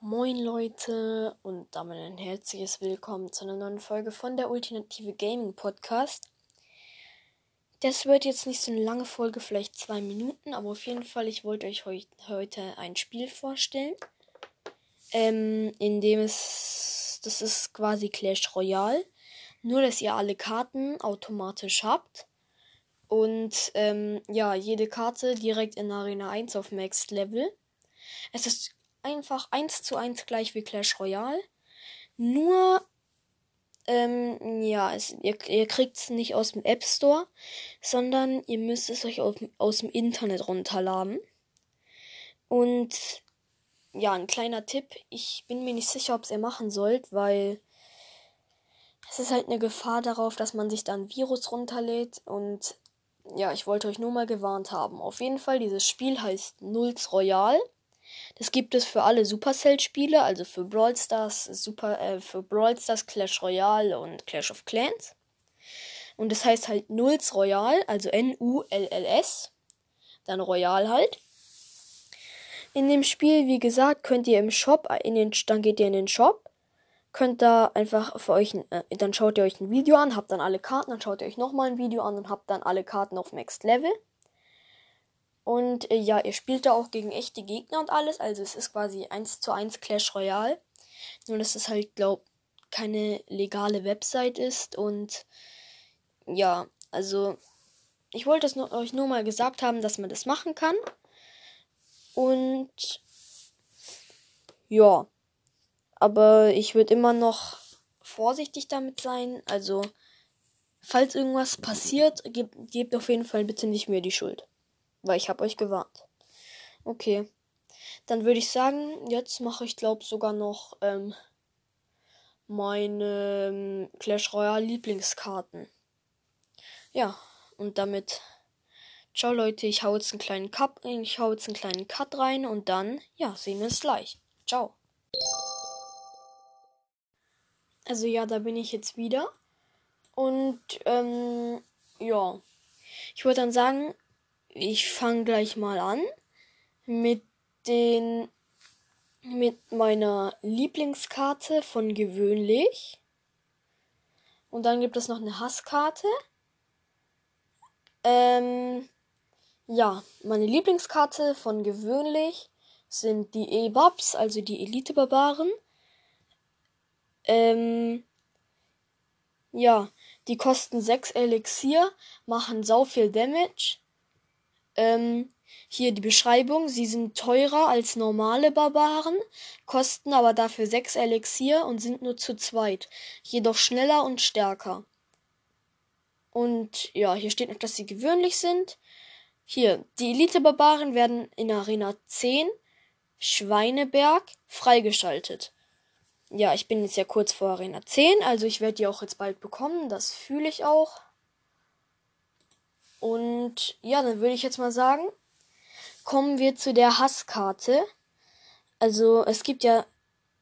Moin Leute und damit ein herzliches Willkommen zu einer neuen Folge von der Ultimative Gaming Podcast. Das wird jetzt nicht so eine lange Folge, vielleicht zwei Minuten, aber auf jeden Fall, ich wollte euch heu heute ein Spiel vorstellen, ähm, in dem es, das ist quasi Clash Royale, nur dass ihr alle Karten automatisch habt und ähm, ja, jede Karte direkt in Arena 1 auf Max Level. Es ist einfach eins zu eins gleich wie Clash Royale. Nur, ähm, ja, es, ihr, ihr kriegt es nicht aus dem App Store, sondern ihr müsst es euch auf, aus dem Internet runterladen. Und ja, ein kleiner Tipp. Ich bin mir nicht sicher, ob ihr machen sollt, weil es ist halt eine Gefahr darauf, dass man sich da ein Virus runterlädt. Und ja, ich wollte euch nur mal gewarnt haben. Auf jeden Fall, dieses Spiel heißt Nulls Royal. Das gibt es für alle Supercell-Spiele, also für Brawl Stars, Super, äh, für Brawl Stars, Clash Royale und Clash of Clans. Und das heißt halt Nulls Royal, also N-U-L-L-S. Dann Royal halt. In dem Spiel, wie gesagt, könnt ihr im Shop, in den, dann geht ihr in den Shop, könnt da einfach für euch, äh, dann schaut ihr euch ein Video an, habt dann alle Karten, dann schaut ihr euch nochmal ein Video an und habt dann alle Karten auf Max Level. Und äh, ja, ihr spielt da auch gegen echte Gegner und alles. Also es ist quasi 1 zu 1 Clash Royale. Nur dass es halt, glaub, keine legale Website ist. Und ja, also ich wollte es nur, euch nur mal gesagt haben, dass man das machen kann. Und ja, aber ich würde immer noch vorsichtig damit sein. Also, falls irgendwas passiert, gebt, gebt auf jeden Fall bitte nicht mir die Schuld. Weil ich habe euch gewarnt. Okay. Dann würde ich sagen, jetzt mache ich glaube sogar noch ähm, meine ähm, Clash Royale Lieblingskarten. Ja, und damit ciao Leute, ich hau jetzt einen kleinen Cut, ich hau jetzt einen kleinen Cut rein und dann ja, sehen wir uns gleich. Ciao. Also ja, da bin ich jetzt wieder. Und ähm, ja, ich wollte dann sagen, ich fange gleich mal an mit den mit meiner Lieblingskarte von gewöhnlich. Und dann gibt es noch eine Hasskarte. Ähm, ja, meine Lieblingskarte von gewöhnlich sind die E-Babs, also die Elite-Barbaren. Ähm, ja, die kosten 6 Elixier, machen sau viel Damage. Ähm, hier die Beschreibung. Sie sind teurer als normale Barbaren, kosten aber dafür 6 Elixier und sind nur zu zweit. Jedoch schneller und stärker. Und ja, hier steht noch, dass sie gewöhnlich sind. Hier, die Elite-Barbaren werden in Arena 10 Schweineberg freigeschaltet. Ja, ich bin jetzt ja kurz vor Arena 10, also ich werde die auch jetzt bald bekommen. Das fühle ich auch. Und ja, dann würde ich jetzt mal sagen, kommen wir zu der Hasskarte. Also es gibt ja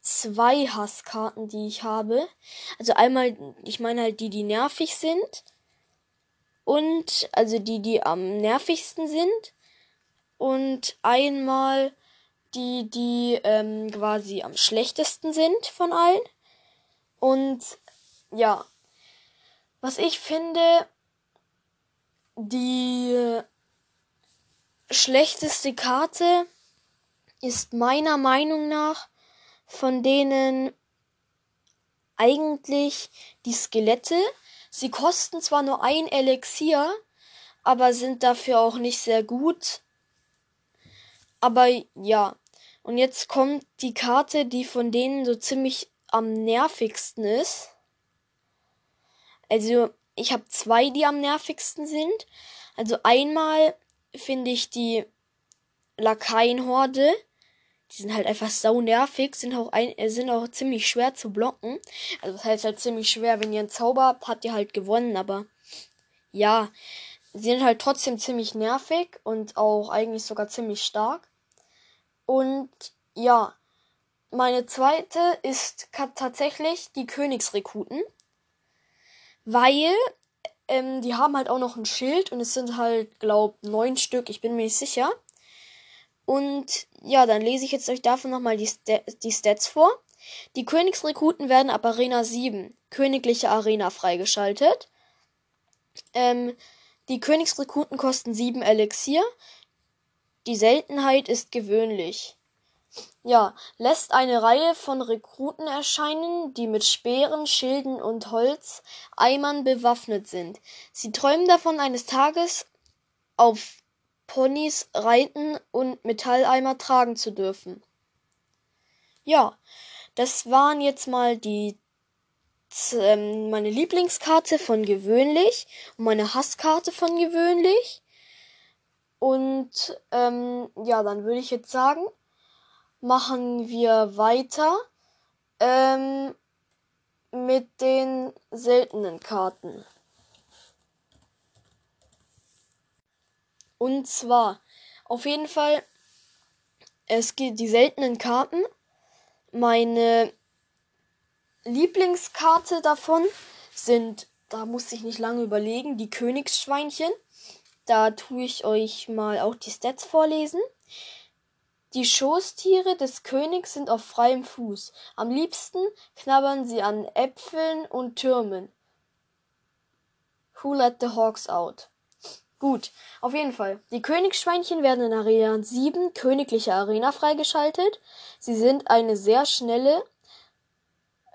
zwei Hasskarten, die ich habe. Also einmal, ich meine halt die, die nervig sind. Und also die, die am nervigsten sind. Und einmal die, die ähm, quasi am schlechtesten sind von allen. Und ja, was ich finde, die schlechteste Karte ist meiner Meinung nach von denen eigentlich die Skelette. Sie kosten zwar nur ein Elixier, aber sind dafür auch nicht sehr gut. Aber ja. Und jetzt kommt die Karte, die von denen so ziemlich am nervigsten ist. Also ich habe zwei, die am nervigsten sind. Also einmal finde ich die Lakaienhorde. Die sind halt einfach sau nervig, sind auch, ein, äh, sind auch ziemlich schwer zu blocken. Also das heißt halt ziemlich schwer, wenn ihr einen Zauber habt, habt ihr halt gewonnen, aber ja, sie sind halt trotzdem ziemlich nervig und auch eigentlich sogar ziemlich stark. Und ja, meine zweite ist tatsächlich die Königsrekruten weil ähm, die haben halt auch noch ein Schild und es sind halt, glaub, neun Stück, ich bin mir nicht sicher. Und ja, dann lese ich jetzt euch davon nochmal die, Sta die Stats vor. Die Königsrekruten werden ab Arena 7, Königliche Arena, freigeschaltet. Ähm, die Königsrekruten kosten 7 Elixier. Die Seltenheit ist gewöhnlich. Ja, lässt eine Reihe von Rekruten erscheinen, die mit Speeren, Schilden und Holzeimern bewaffnet sind. Sie träumen davon, eines Tages auf Ponys reiten und Metalleimer tragen zu dürfen. Ja, das waren jetzt mal die ähm, meine Lieblingskarte von gewöhnlich und meine Hasskarte von gewöhnlich. Und ähm, ja, dann würde ich jetzt sagen, machen wir weiter ähm, mit den seltenen Karten. Und zwar, auf jeden Fall, es gibt die seltenen Karten. Meine Lieblingskarte davon sind, da muss ich nicht lange überlegen, die Königsschweinchen. Da tue ich euch mal auch die Stats vorlesen. Die Schoßtiere des Königs sind auf freiem Fuß. Am liebsten knabbern sie an Äpfeln und Türmen. Who let the hawks out? Gut, auf jeden Fall. Die Königsschweinchen werden in Arena 7 Königliche Arena freigeschaltet. Sie sind eine sehr schnelle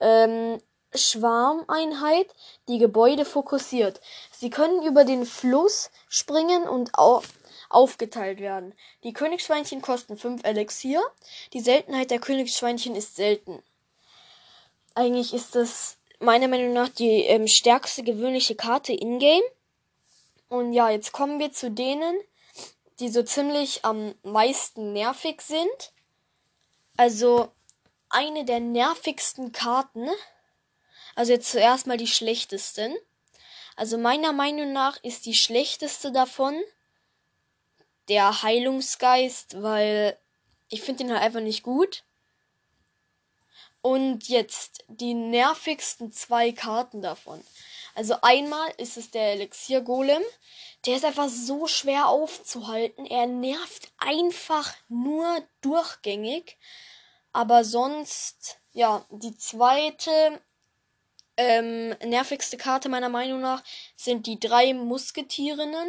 ähm, Schwarmeinheit, die Gebäude fokussiert. Sie können über den Fluss springen und au aufgeteilt werden. Die Königsschweinchen kosten 5 Elixier. Die Seltenheit der Königsschweinchen ist selten. Eigentlich ist das meiner Meinung nach die ähm, stärkste gewöhnliche Karte in-game. Und ja, jetzt kommen wir zu denen, die so ziemlich am meisten nervig sind. Also eine der nervigsten Karten. Also jetzt zuerst mal die schlechtesten. Also meiner Meinung nach ist die schlechteste davon der Heilungsgeist, weil ich finde den halt einfach nicht gut. Und jetzt die nervigsten zwei Karten davon. Also einmal ist es der Elixier Golem. Der ist einfach so schwer aufzuhalten. Er nervt einfach nur durchgängig. Aber sonst, ja, die zweite ähm, nervigste Karte meiner Meinung nach sind die drei Musketierinnen.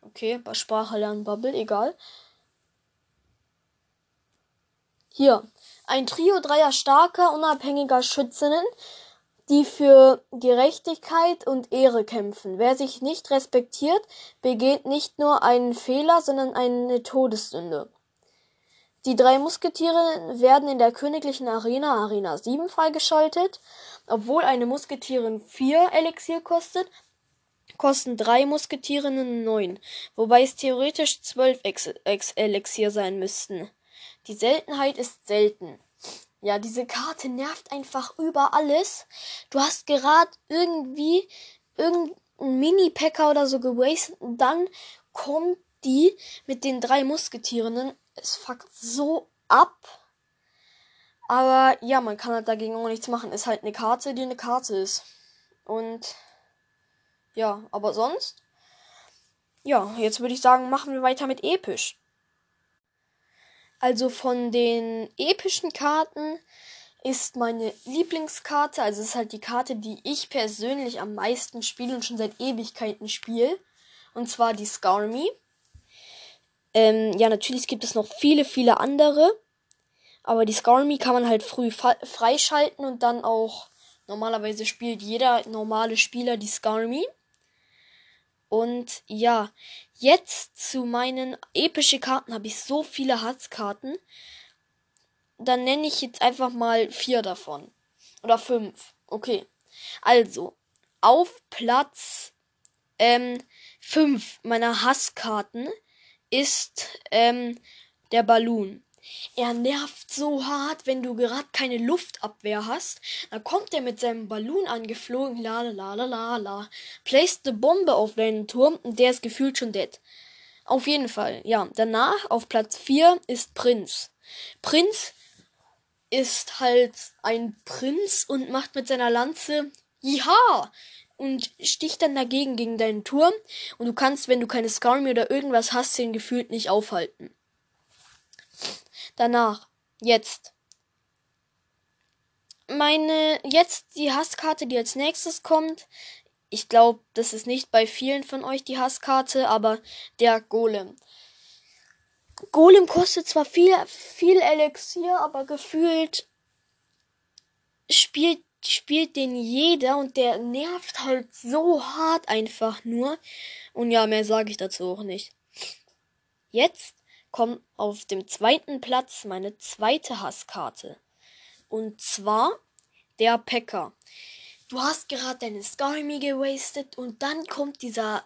Okay, bei Sprache lernen Bubble, egal. Hier, ein Trio dreier starker, unabhängiger Schützinnen, die für Gerechtigkeit und Ehre kämpfen. Wer sich nicht respektiert, begeht nicht nur einen Fehler, sondern eine Todessünde. Die drei Musketiere werden in der königlichen Arena Arena 7 freigeschaltet. Obwohl eine Musketierin 4 Elixier kostet, kosten drei Musketierinnen 9, wobei es theoretisch 12 Ex Ex Elixier sein müssten. Die Seltenheit ist selten. Ja, diese Karte nervt einfach über alles. Du hast gerade irgendwie irgendein Mini-Packer oder so gewastet und dann kommt die mit den drei Musketierinnen. Es fuckt so ab. Aber ja, man kann halt dagegen auch nichts machen. Ist halt eine Karte, die eine Karte ist. Und ja, aber sonst. Ja, jetzt würde ich sagen, machen wir weiter mit episch. Also von den epischen Karten ist meine Lieblingskarte, also ist halt die Karte, die ich persönlich am meisten spiele und schon seit Ewigkeiten spiele. Und zwar die Skarmy. Ähm, ja, natürlich gibt es noch viele, viele andere. Aber die Skarmy kann man halt früh freischalten und dann auch normalerweise spielt jeder normale Spieler die Skarmy. Und ja, jetzt zu meinen epischen Karten habe ich so viele Hatzkarten. Dann nenne ich jetzt einfach mal vier davon. Oder fünf. Okay. Also, auf Platz ähm, fünf meiner Hasskarten ist ähm, der Ballon. Er nervt so hart, wenn du gerade keine Luftabwehr hast. Dann kommt er mit seinem Ballon angeflogen. La la la la la. Placed eine Bombe auf deinen Turm und der ist gefühlt schon dead. Auf jeden Fall, ja. Danach auf Platz 4 ist Prinz. Prinz ist halt ein Prinz und macht mit seiner Lanze Ja! und sticht dann dagegen gegen deinen Turm und du kannst, wenn du keine Skarmy oder irgendwas hast, den gefühlt nicht aufhalten. Danach, jetzt. Meine, jetzt die Hasskarte, die als nächstes kommt. Ich glaube, das ist nicht bei vielen von euch die Hasskarte, aber der Golem. Golem kostet zwar viel, viel Elixier, aber gefühlt spielt, spielt den jeder und der nervt halt so hart einfach nur. Und ja, mehr sage ich dazu auch nicht. Jetzt kommt auf dem zweiten Platz meine zweite Hasskarte. Und zwar der Packer. Du hast gerade deine Skarmy gewastet und dann kommt dieser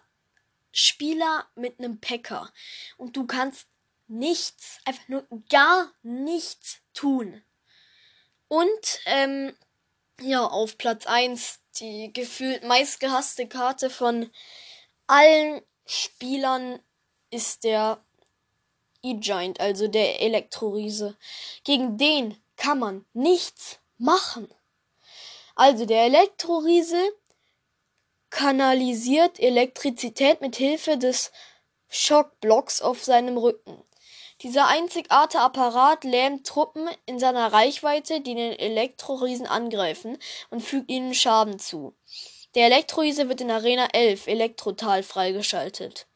Spieler mit einem Packer. Und du kannst nichts, einfach nur gar nichts tun. Und ähm, ja, auf Platz 1 die gefühlt meistgehasste Karte von allen Spielern ist der E-Giant, also der Elektroriese. Gegen den kann man nichts machen. Also der Elektroriese kanalisiert Elektrizität mit Hilfe des Schockblocks auf seinem Rücken. Dieser einzigartige Apparat lähmt Truppen in seiner Reichweite, die den Elektroriesen angreifen und fügt ihnen Schaden zu. Der Elektroriese wird in Arena 11 Elektrotal freigeschaltet.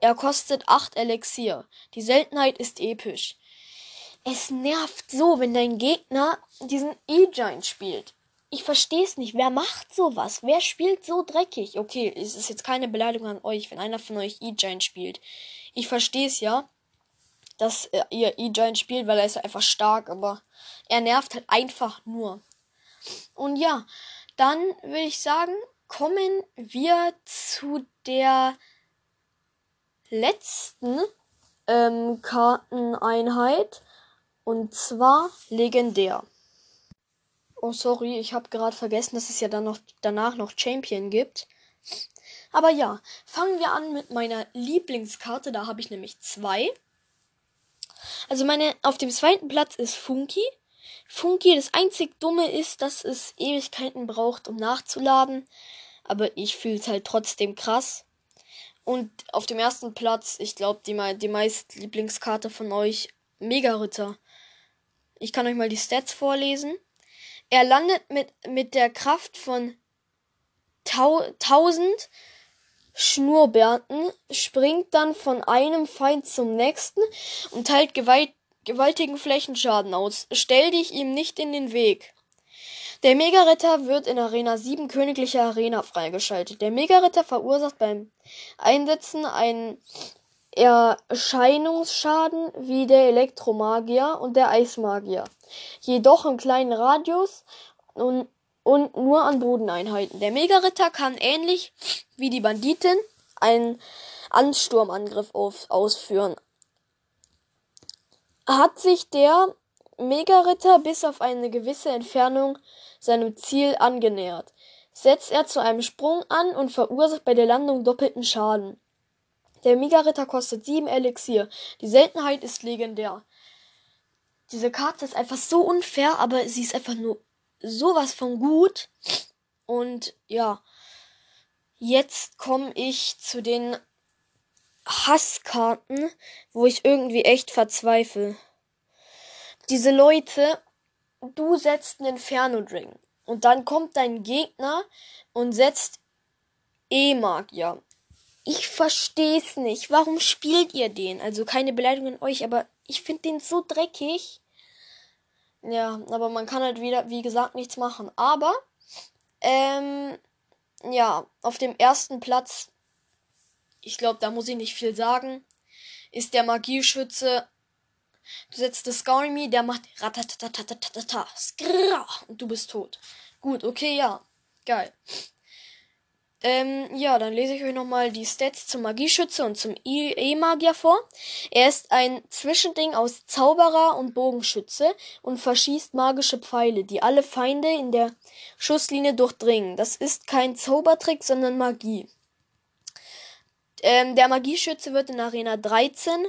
Er kostet 8 Elixier. Die Seltenheit ist episch. Es nervt so, wenn dein Gegner diesen E-Giant spielt. Ich verstehe es nicht. Wer macht sowas? Wer spielt so dreckig? Okay, es ist jetzt keine Beleidigung an euch, wenn einer von euch E-Giant spielt. Ich verstehe es ja dass äh, ihr E-Giant spielt, weil er ist einfach stark, aber er nervt halt einfach nur. Und ja, dann würde ich sagen, kommen wir zu der letzten ähm, Karteneinheit. Und zwar legendär. Oh, sorry, ich habe gerade vergessen, dass es ja dann noch danach noch Champion gibt. Aber ja, fangen wir an mit meiner Lieblingskarte. Da habe ich nämlich zwei. Also meine, auf dem zweiten Platz ist Funky. Funky, das einzig Dumme ist, dass es Ewigkeiten braucht, um nachzuladen. Aber ich fühle es halt trotzdem krass. Und auf dem ersten Platz, ich glaube, die, die meist Lieblingskarte von euch, Mega Ritter. Ich kann euch mal die Stats vorlesen. Er landet mit, mit der Kraft von 1000 Schnurrbärten, springt dann von einem Feind zum nächsten und teilt gewalt gewaltigen Flächenschaden aus. Stell dich ihm nicht in den Weg. Der Mega-Ritter wird in Arena 7 Königliche Arena freigeschaltet. Der Mega-Ritter verursacht beim Einsetzen einen Erscheinungsschaden wie der Elektromagier und der Eismagier. Jedoch im kleinen Radius und und nur an Bodeneinheiten. Der Mega-Ritter kann ähnlich wie die Banditin einen Ansturmangriff auf, ausführen. Hat sich der Mega-Ritter bis auf eine gewisse Entfernung seinem Ziel angenähert, setzt er zu einem Sprung an und verursacht bei der Landung doppelten Schaden. Der Mega-Ritter kostet 7 Elixier. Die Seltenheit ist legendär. Diese Karte ist einfach so unfair, aber sie ist einfach nur sowas von gut. Und ja, jetzt komme ich zu den Hasskarten, wo ich irgendwie echt verzweifle. Diese Leute, du setzt einen Inferno-Drink und dann kommt dein Gegner und setzt E-Magier. Ich versteh's nicht. Warum spielt ihr den? Also keine Beleidigung an euch, aber ich finde den so dreckig. Ja, aber man kann halt wieder, wie gesagt, nichts machen. Aber, ähm, ja, auf dem ersten Platz, ich glaube, da muss ich nicht viel sagen, ist der Magieschütze. Du setzt das Skarmy, der macht ratatatatata, und du bist tot. Gut, okay, ja. Geil. Ähm, ja, dann lese ich euch nochmal die Stats zum Magieschütze und zum E-Magier vor. Er ist ein Zwischending aus Zauberer und Bogenschütze und verschießt magische Pfeile, die alle Feinde in der Schusslinie durchdringen. Das ist kein Zaubertrick, sondern Magie. Ähm, der Magieschütze wird in Arena 13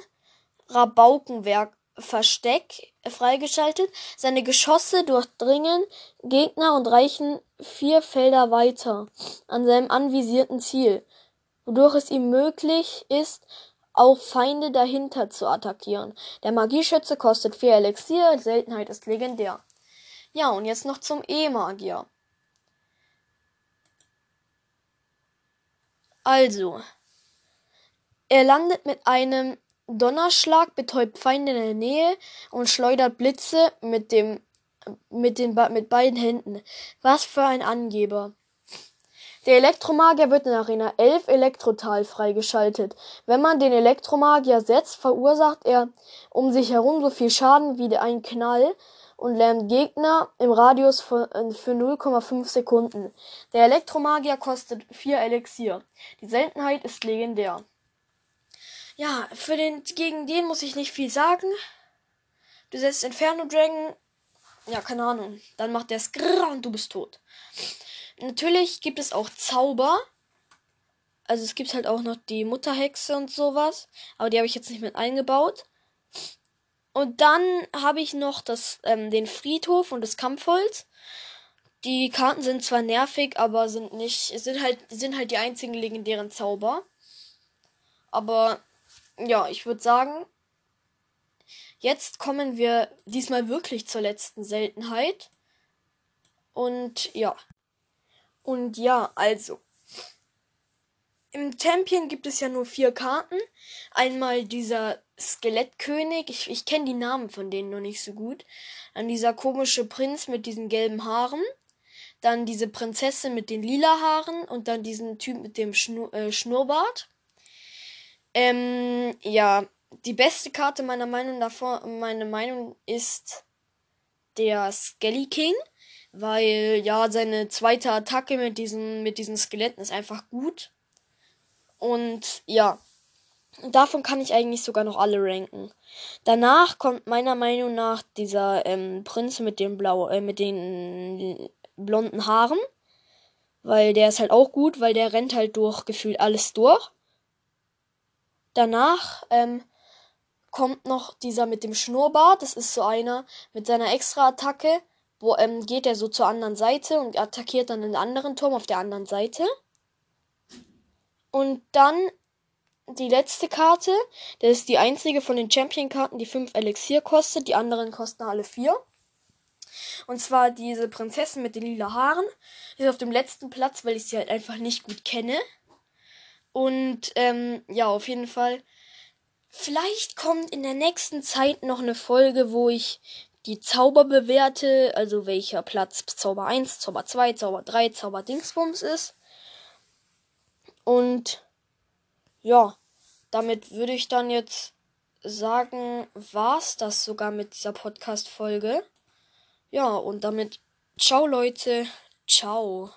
Rabaukenwerk Versteck freigeschaltet. Seine Geschosse durchdringen Gegner und reichen vier Felder weiter an seinem anvisierten Ziel, wodurch es ihm möglich ist, auch Feinde dahinter zu attackieren. Der Magieschütze kostet 4 Elixier, Seltenheit ist legendär. Ja, und jetzt noch zum E-Magier. Also, er landet mit einem Donnerschlag, betäubt Feinde in der Nähe und schleudert Blitze mit dem mit den mit beiden Händen. Was für ein Angeber. Der Elektromagier wird in Arena 11 Elektrotal freigeschaltet. Wenn man den Elektromagier setzt, verursacht er um sich herum so viel Schaden wie ein Knall und lähmt Gegner im Radius für 0,5 Sekunden. Der Elektromagier kostet 4 Elixier. Die Seltenheit ist legendär. Ja, für den, gegen den muss ich nicht viel sagen. Du setzt Inferno Dragon. Ja, keine Ahnung. Dann macht der Skrrr und du bist tot. Natürlich gibt es auch Zauber. Also es gibt halt auch noch die Mutterhexe und sowas. Aber die habe ich jetzt nicht mit eingebaut. Und dann habe ich noch das, ähm, den Friedhof und das Kampfholz. Die Karten sind zwar nervig, aber sind nicht, sind halt, sind halt die einzigen legendären Zauber. Aber ja, ich würde sagen, jetzt kommen wir diesmal wirklich zur letzten Seltenheit. Und ja. Und ja, also. Im Champion gibt es ja nur vier Karten. Einmal dieser Skelettkönig. Ich, ich kenne die Namen von denen noch nicht so gut. Dann dieser komische Prinz mit diesen gelben Haaren. Dann diese Prinzessin mit den lila Haaren. Und dann diesen Typ mit dem Schnur, äh, Schnurrbart. Ähm, ja, die beste Karte meiner Meinung nach, meine Meinung ist der Skelly King, weil ja seine zweite Attacke mit diesen mit diesen Skeletten ist einfach gut. Und ja, davon kann ich eigentlich sogar noch alle ranken. Danach kommt meiner Meinung nach dieser ähm, Prinz mit den blau äh, mit den blonden Haaren, weil der ist halt auch gut, weil der rennt halt durch gefühlt alles durch. Danach ähm, kommt noch dieser mit dem Schnurrbart. Das ist so einer mit seiner Extra-Attacke. Wo ähm, geht er so zur anderen Seite und attackiert dann den anderen Turm auf der anderen Seite. Und dann die letzte Karte. Das ist die einzige von den Champion-Karten, die 5 Elixier kostet. Die anderen kosten alle 4. Und zwar diese Prinzessin mit den lila Haaren. Ist auf dem letzten Platz, weil ich sie halt einfach nicht gut kenne. Und ähm, ja, auf jeden Fall. Vielleicht kommt in der nächsten Zeit noch eine Folge, wo ich die Zauber bewerte, also welcher Platz Zauber 1, Zauber 2, Zauber 3, Zauber Dingsbums ist. Und ja, damit würde ich dann jetzt sagen, war's das sogar mit dieser Podcast-Folge. Ja, und damit ciao Leute, ciao.